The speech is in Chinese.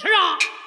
是啊。